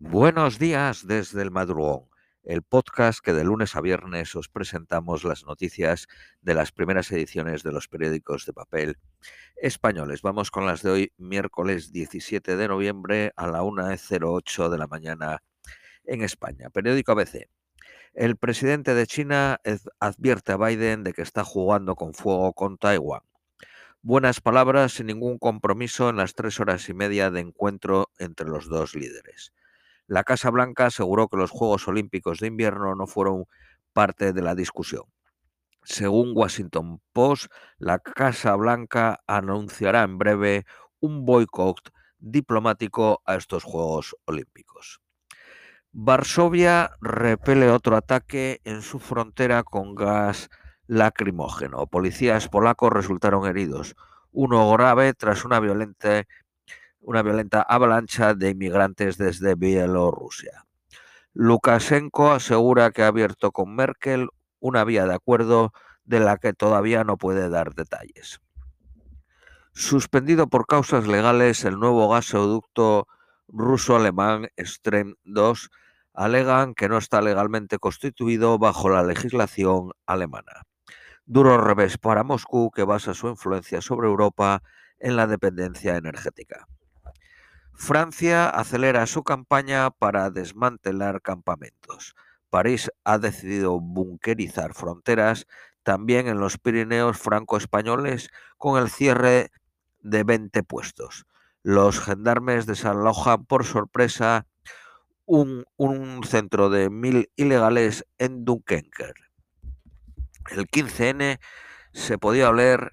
Buenos días desde el madrugón, el podcast que de lunes a viernes os presentamos las noticias de las primeras ediciones de los periódicos de papel españoles. Vamos con las de hoy, miércoles 17 de noviembre a la 1.08 de la mañana en España. Periódico ABC. El presidente de China advierte a Biden de que está jugando con fuego con Taiwán. Buenas palabras sin ningún compromiso en las tres horas y media de encuentro entre los dos líderes. La Casa Blanca aseguró que los Juegos Olímpicos de invierno no fueron parte de la discusión. Según Washington Post, la Casa Blanca anunciará en breve un boicot diplomático a estos Juegos Olímpicos. Varsovia repele otro ataque en su frontera con gas lacrimógeno. Policías polacos resultaron heridos, uno grave tras una violenta una violenta avalancha de inmigrantes desde Bielorrusia. Lukashenko asegura que ha abierto con Merkel una vía de acuerdo de la que todavía no puede dar detalles. Suspendido por causas legales, el nuevo gasoducto ruso-alemán Stream 2 alegan que no está legalmente constituido bajo la legislación alemana. Duro revés para Moscú, que basa su influencia sobre Europa en la dependencia energética. Francia acelera su campaña para desmantelar campamentos. París ha decidido bunkerizar fronteras también en los Pirineos franco-españoles con el cierre de 20 puestos. Los gendarmes desalojan por sorpresa un, un centro de mil ilegales en Dunkerque. El 15N se podía oler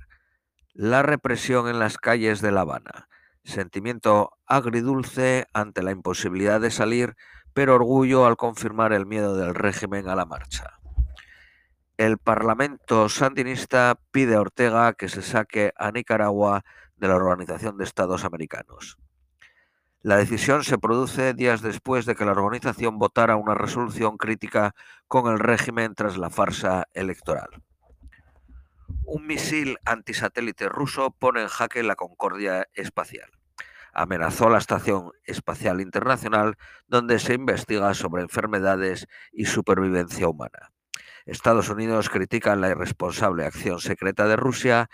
la represión en las calles de La Habana sentimiento agridulce ante la imposibilidad de salir, pero orgullo al confirmar el miedo del régimen a la marcha. El Parlamento sandinista pide a Ortega que se saque a Nicaragua de la Organización de Estados Americanos. La decisión se produce días después de que la organización votara una resolución crítica con el régimen tras la farsa electoral. Un misil antisatélite ruso pone en jaque la concordia espacial. Amenazó la Estación Espacial Internacional donde se investiga sobre enfermedades y supervivencia humana. Estados Unidos critica la irresponsable acción secreta de Rusia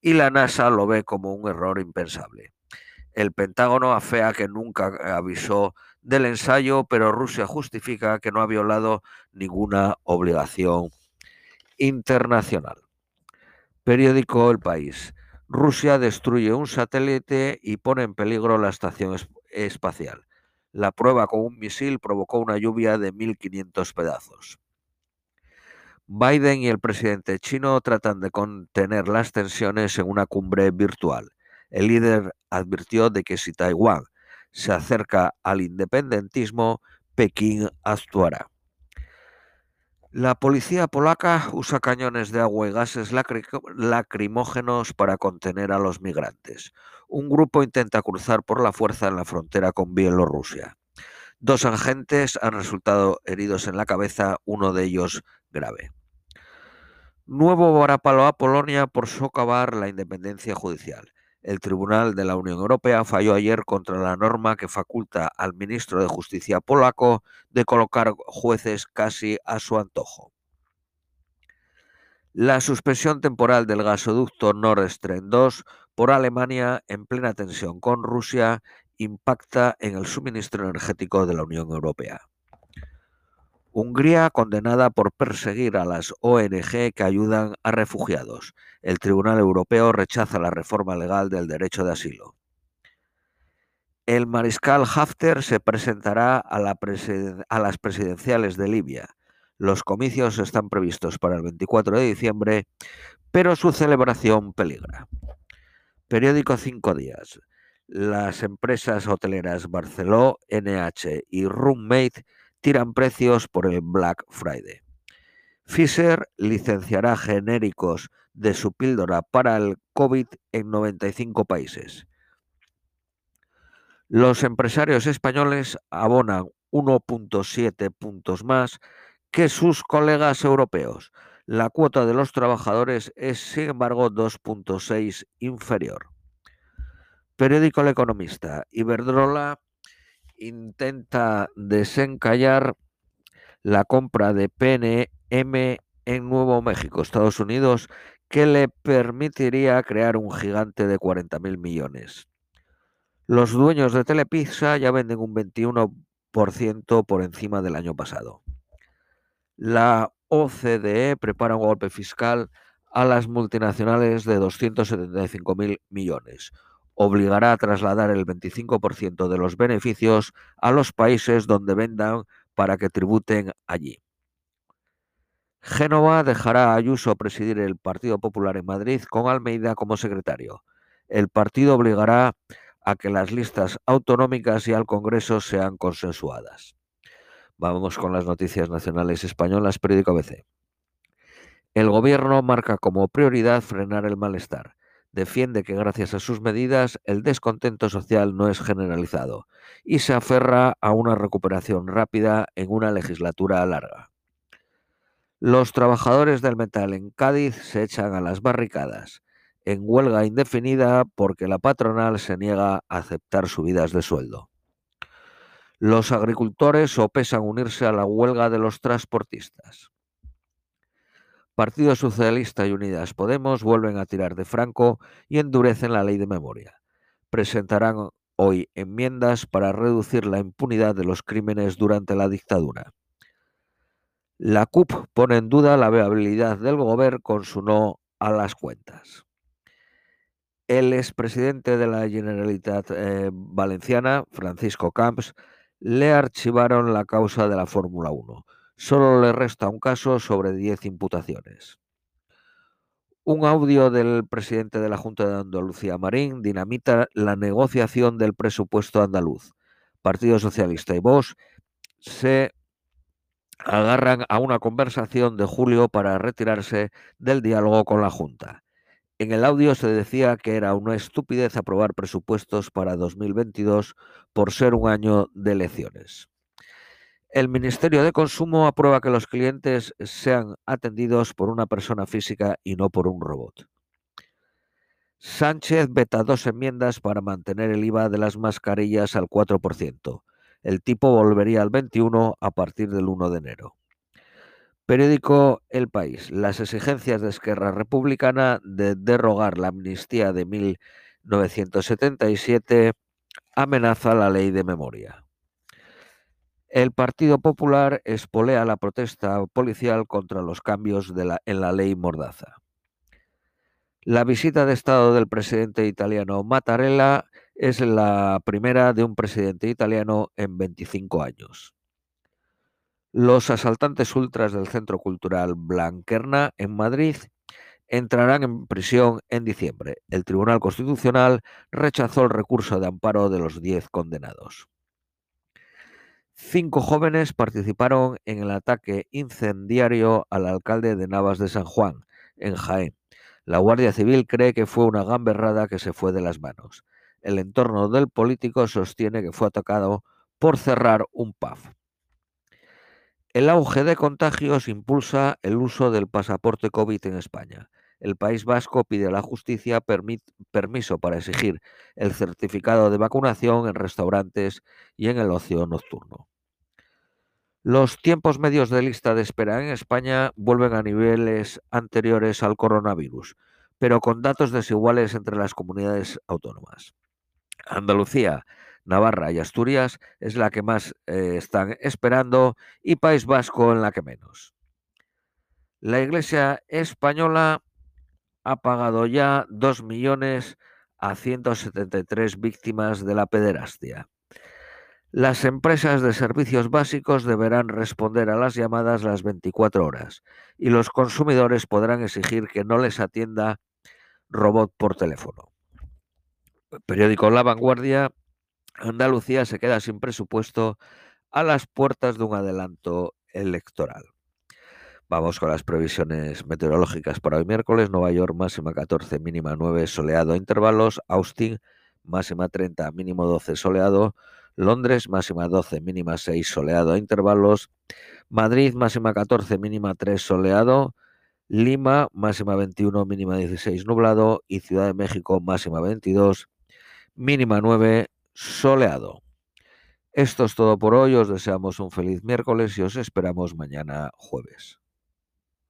y la NASA lo ve como un error impensable. El Pentágono afea que nunca avisó del ensayo, pero Rusia justifica que no ha violado ninguna obligación internacional. Periódico El País. Rusia destruye un satélite y pone en peligro la estación espacial. La prueba con un misil provocó una lluvia de 1.500 pedazos. Biden y el presidente chino tratan de contener las tensiones en una cumbre virtual. El líder advirtió de que si Taiwán se acerca al independentismo, Pekín actuará. La policía polaca usa cañones de agua y gases lacrimógenos para contener a los migrantes. Un grupo intenta cruzar por la fuerza en la frontera con Bielorrusia. Dos agentes han resultado heridos en la cabeza, uno de ellos grave. Nuevo varapalo a Polonia por socavar la independencia judicial. El Tribunal de la Unión Europea falló ayer contra la norma que faculta al ministro de Justicia polaco de colocar jueces casi a su antojo. La suspensión temporal del gasoducto Nord Stream 2 por Alemania en plena tensión con Rusia impacta en el suministro energético de la Unión Europea. Hungría condenada por perseguir a las ONG que ayudan a refugiados. El Tribunal Europeo rechaza la reforma legal del derecho de asilo. El mariscal Haftar se presentará a, las presidenciales de Libia. Los comicios están previstos para el 24 de diciembre, pero su celebración peligra. Periódico Cinco Días. Las empresas hoteleras Barceló, NH y Roommate tiran precios por el Black Friday. Pfizer licenciará genéricos de su píldora para el COVID en 95 países. Los empresarios españoles abonan 1.7 puntos más que sus colegas europeos. La cuota de los trabajadores es, sin embargo, 2.6 inferior. Periódico El Economista. Iberdrola intenta desencallar la compra de PNM en Nuevo México, Estados Unidos, que le permitiría crear un gigante de 40.000 millones. Los dueños de Telepizza ya venden un 21% por encima del año pasado. La OCDE prepara un golpe fiscal a las multinacionales de 275.000 millones. Obligará a trasladar el 25% de los beneficios a los países donde vendan para que tributen allí. Génova dejará a Ayuso presidir el Partido Popular en Madrid con Almeida como secretario. El partido obligará a que las listas autonómicas y al Congreso sean consensuadas. Vamos con las noticias nacionales españolas, periódico ABC. El gobierno marca como prioridad frenar el malestar. Defiende que gracias a sus medidas el descontento social no es generalizado y se aferra a una recuperación rápida en una legislatura larga. Los trabajadores del metal en Cádiz se echan a las barricadas, en huelga indefinida porque la patronal se niega a aceptar subidas de sueldo. Los agricultores sopesan unirse a la huelga de los transportistas. Partido Socialista y Unidas Podemos vuelven a tirar de Franco y endurecen la ley de memoria. Presentarán hoy enmiendas para reducir la impunidad de los crímenes durante la dictadura. La CUP pone en duda la viabilidad del gobierno con su no a las cuentas. El expresidente de la Generalitat eh, Valenciana, Francisco Camps, le archivaron la causa de la Fórmula 1. Solo le resta un caso sobre 10 imputaciones. Un audio del presidente de la Junta de Andalucía, Marín, dinamita la negociación del presupuesto andaluz. Partido Socialista y Vox se agarran a una conversación de julio para retirarse del diálogo con la Junta. En el audio se decía que era una estupidez aprobar presupuestos para 2022 por ser un año de elecciones. El Ministerio de Consumo aprueba que los clientes sean atendidos por una persona física y no por un robot. Sánchez veta dos enmiendas para mantener el IVA de las mascarillas al 4% el tipo volvería al 21 a partir del 1 de enero. Periódico El País. Las exigencias de Esquerra Republicana de derrogar la amnistía de 1977 amenaza la ley de memoria. El Partido Popular espolea la protesta policial contra los cambios en la ley Mordaza. La visita de Estado del presidente italiano Mattarella es la primera de un presidente italiano en 25 años. Los asaltantes ultras del Centro Cultural Blanquerna en Madrid entrarán en prisión en diciembre. El Tribunal Constitucional rechazó el recurso de amparo de los 10 condenados. Cinco jóvenes participaron en el ataque incendiario al alcalde de Navas de San Juan, en Jaén. La Guardia Civil cree que fue una gamberrada que se fue de las manos. El entorno del político sostiene que fue atacado por cerrar un pub. El auge de contagios impulsa el uso del pasaporte COVID en España. El País Vasco pide a la justicia permiso para exigir el certificado de vacunación en restaurantes y en el ocio nocturno. Los tiempos medios de lista de espera en España vuelven a niveles anteriores al coronavirus, pero con datos desiguales entre las comunidades autónomas. Andalucía, Navarra y Asturias es la que más eh, están esperando y País Vasco en la que menos. La Iglesia española ha pagado ya 2 millones a 173 víctimas de la pederastia. Las empresas de servicios básicos deberán responder a las llamadas las 24 horas y los consumidores podrán exigir que no les atienda robot por teléfono periódico La Vanguardia, Andalucía se queda sin presupuesto a las puertas de un adelanto electoral. Vamos con las previsiones meteorológicas para hoy miércoles. Nueva York máxima 14, mínima 9, soleado a intervalos. Austin máxima 30, mínimo 12, soleado. Londres máxima 12, mínima 6, soleado a intervalos. Madrid máxima 14, mínima 3, soleado. Lima máxima 21, mínima 16, nublado. Y Ciudad de México máxima 22, mínima 9, soleado. Esto es todo por hoy, os deseamos un feliz miércoles y os esperamos mañana jueves.